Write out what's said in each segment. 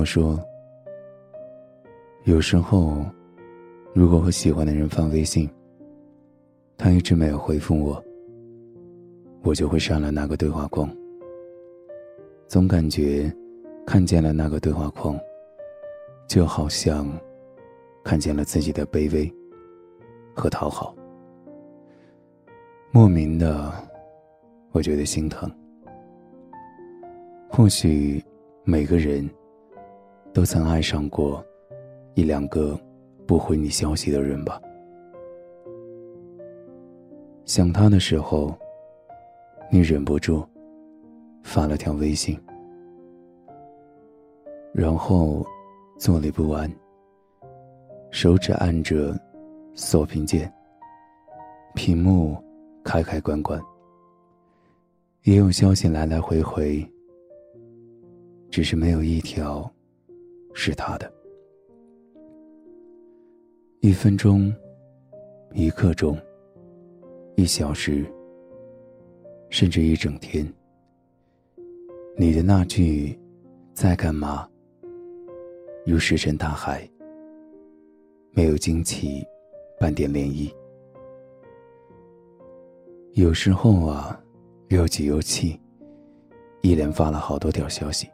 我说，有时候，如果我喜欢的人发微信，他一直没有回复我，我就会删了那个对话框。总感觉，看见了那个对话框，就好像看见了自己的卑微和讨好，莫名的，我觉得心疼。或许每个人都曾爱上过一两个不回你消息的人吧。想他的时候，你忍不住发了条微信，然后坐立不安，手指按着锁屏键，屏幕开开关关，也有消息来来回回。只是没有一条是他的。一分钟，一刻钟，一小时，甚至一整天。你的那句“在干嘛”，如石沉大海，没有惊起半点涟漪。有时候啊，又急又气，一连发了好多条消息。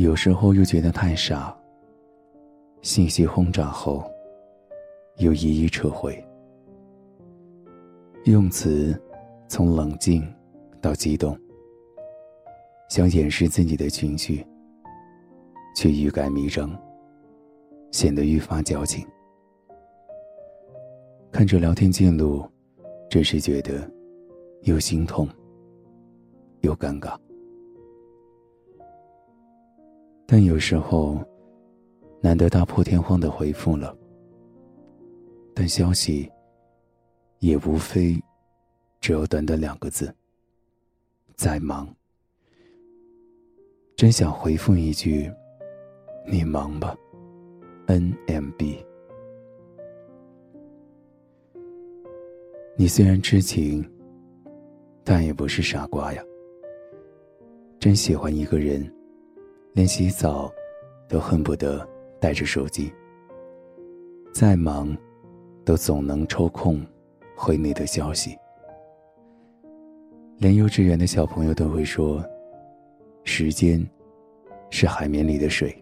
有时候又觉得太傻。信息轰炸后，又一一撤回，用词从冷静到激动，想掩饰自己的情绪，却欲盖弥彰，显得愈发矫情。看着聊天记录，真是觉得又心痛又尴尬。但有时候，难得大破天荒的回复了，但消息也无非只有短短两个字：“在忙。”真想回复一句：“你忙吧。”NMB。你虽然痴情，但也不是傻瓜呀。真喜欢一个人。连洗澡，都恨不得带着手机。再忙，都总能抽空回你的消息。连幼稚园的小朋友都会说：“时间是海绵里的水。”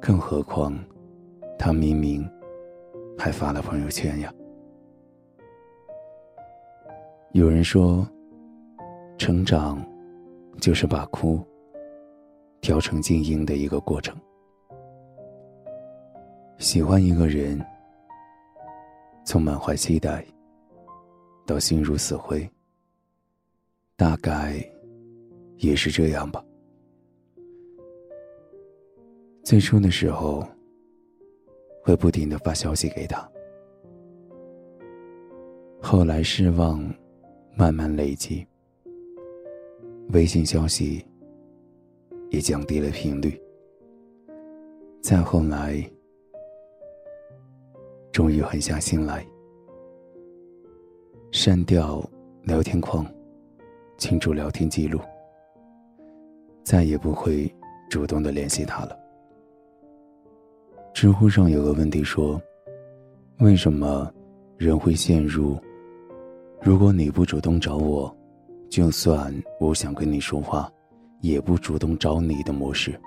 更何况，他明明还发了朋友圈呀。有人说，成长就是把哭。调成静音的一个过程。喜欢一个人，从满怀期待到心如死灰，大概也是这样吧。最初的时候，会不停的发消息给他，后来失望慢慢累积，微信消息。也降低了频率。再后来，终于狠下心来，删掉聊天框，清除聊天记录，再也不会主动的联系他了。知乎上有个问题说：“为什么人会陷入如果你不主动找我，就算我想跟你说话？”也不主动找你的模式。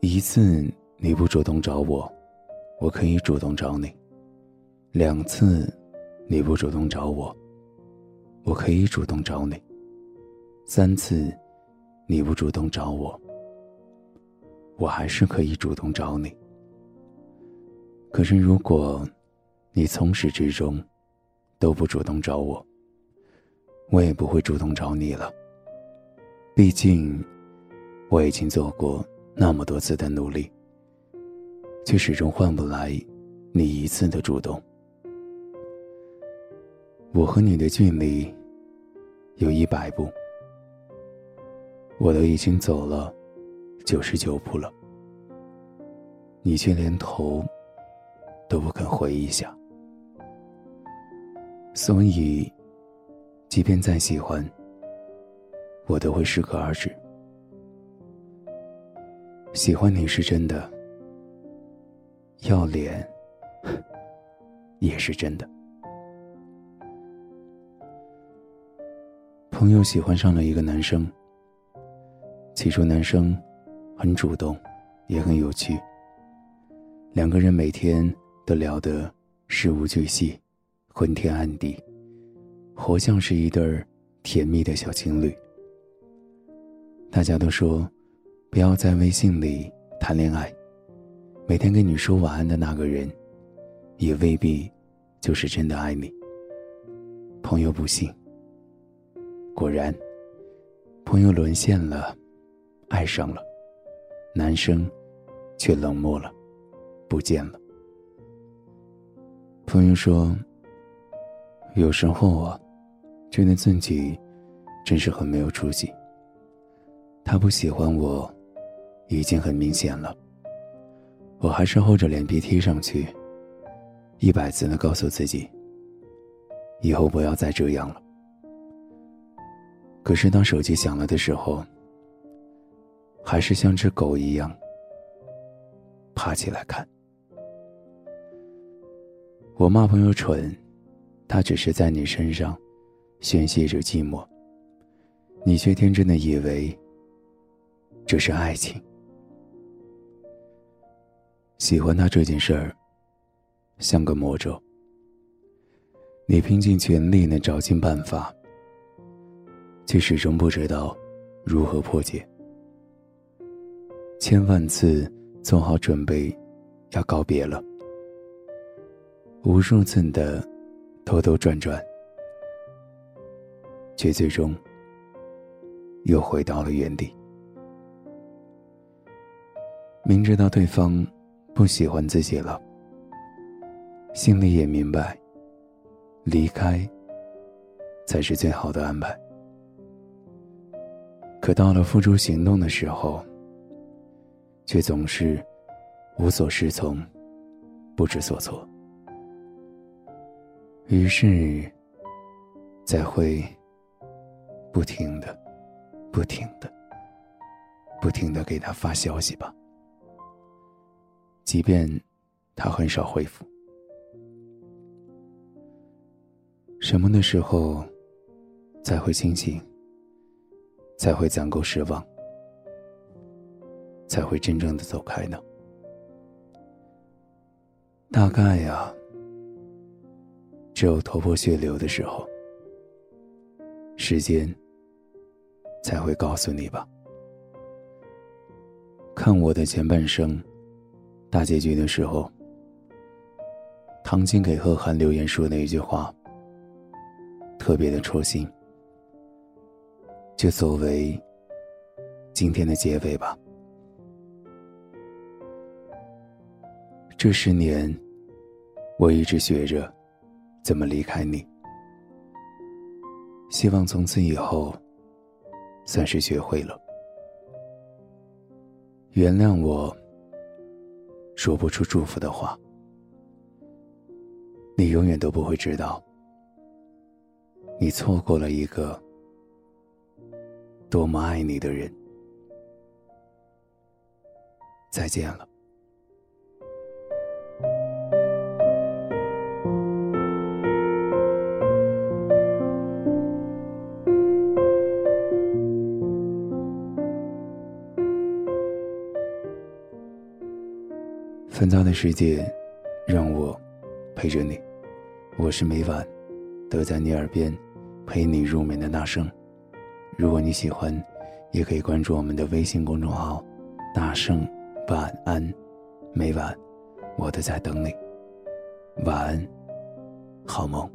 一次你不主动找我，我可以主动找你；两次你不主动找我，我可以主动找你；三次你不主动找我，我还是可以主动找你。可是如果你从始至终都不主动找我，我也不会主动找你了。毕竟，我已经做过那么多次的努力，却始终换不来你一次的主动。我和你的距离有一百步，我都已经走了九十九步了，你却连头都不肯回一下。所以，即便再喜欢。我都会适可而止，喜欢你是真的，要脸也是真的。朋友喜欢上了一个男生，起初男生很主动，也很有趣。两个人每天都聊得事无巨细，昏天暗地，活像是一对甜蜜的小情侣。大家都说。不要在微信里谈恋爱，每天跟你说晚安的那个人，也未必就是真的爱你。朋友不信，果然，朋友沦陷了，爱上了，男生却冷漠了，不见了。朋友说：“有时候啊，觉得自己真是很没有出息。他不喜欢我。”已经很明显了，我还是厚着脸皮贴上去，一百次的告诉自己，以后不要再这样了。可是当手机响了的时候，还是像只狗一样爬起来看。我骂朋友蠢，他只是在你身上宣泄着寂寞，你却天真的以为这是爱情。喜欢他这件事儿，像个魔咒。你拼尽全力的找尽办法，却始终不知道如何破解。千万次做好准备，要告别了。无数次的兜兜转转，却最终又回到了原地。明知道对方。不喜欢自己了，心里也明白，离开才是最好的安排。可到了付诸行动的时候，却总是无所适从，不知所措。于是，才会不停的、不停的、不停的给他发消息吧。即便他很少回复，什么的时候才会清醒？才会攒够失望？才会真正的走开呢？大概呀，只有头破血流的时候，时间才会告诉你吧。看我的前半生。大结局的时候，唐晶给贺涵留言说的一句话，特别的戳心，就作为今天的结尾吧。这十年，我一直学着怎么离开你，希望从此以后，算是学会了。原谅我。说不出祝福的话，你永远都不会知道，你错过了一个多么爱你的人。再见了。纷杂的世界，让我陪着你。我是每晚都在你耳边陪你入眠的大圣。如果你喜欢，也可以关注我们的微信公众号“大圣晚安”。每晚我都在等你。晚安，好梦。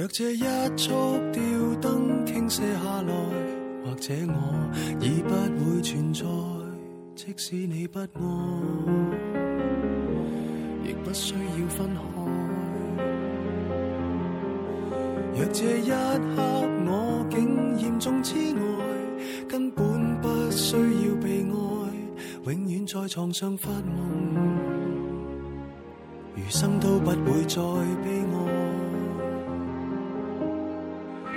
若这一束吊灯倾泻下来，或者我已不会存在。即使你不爱，亦不需要分开。若这一刻我竟严重痴呆，根本不需要被爱。永远在床上发梦，余生都不会再悲哀。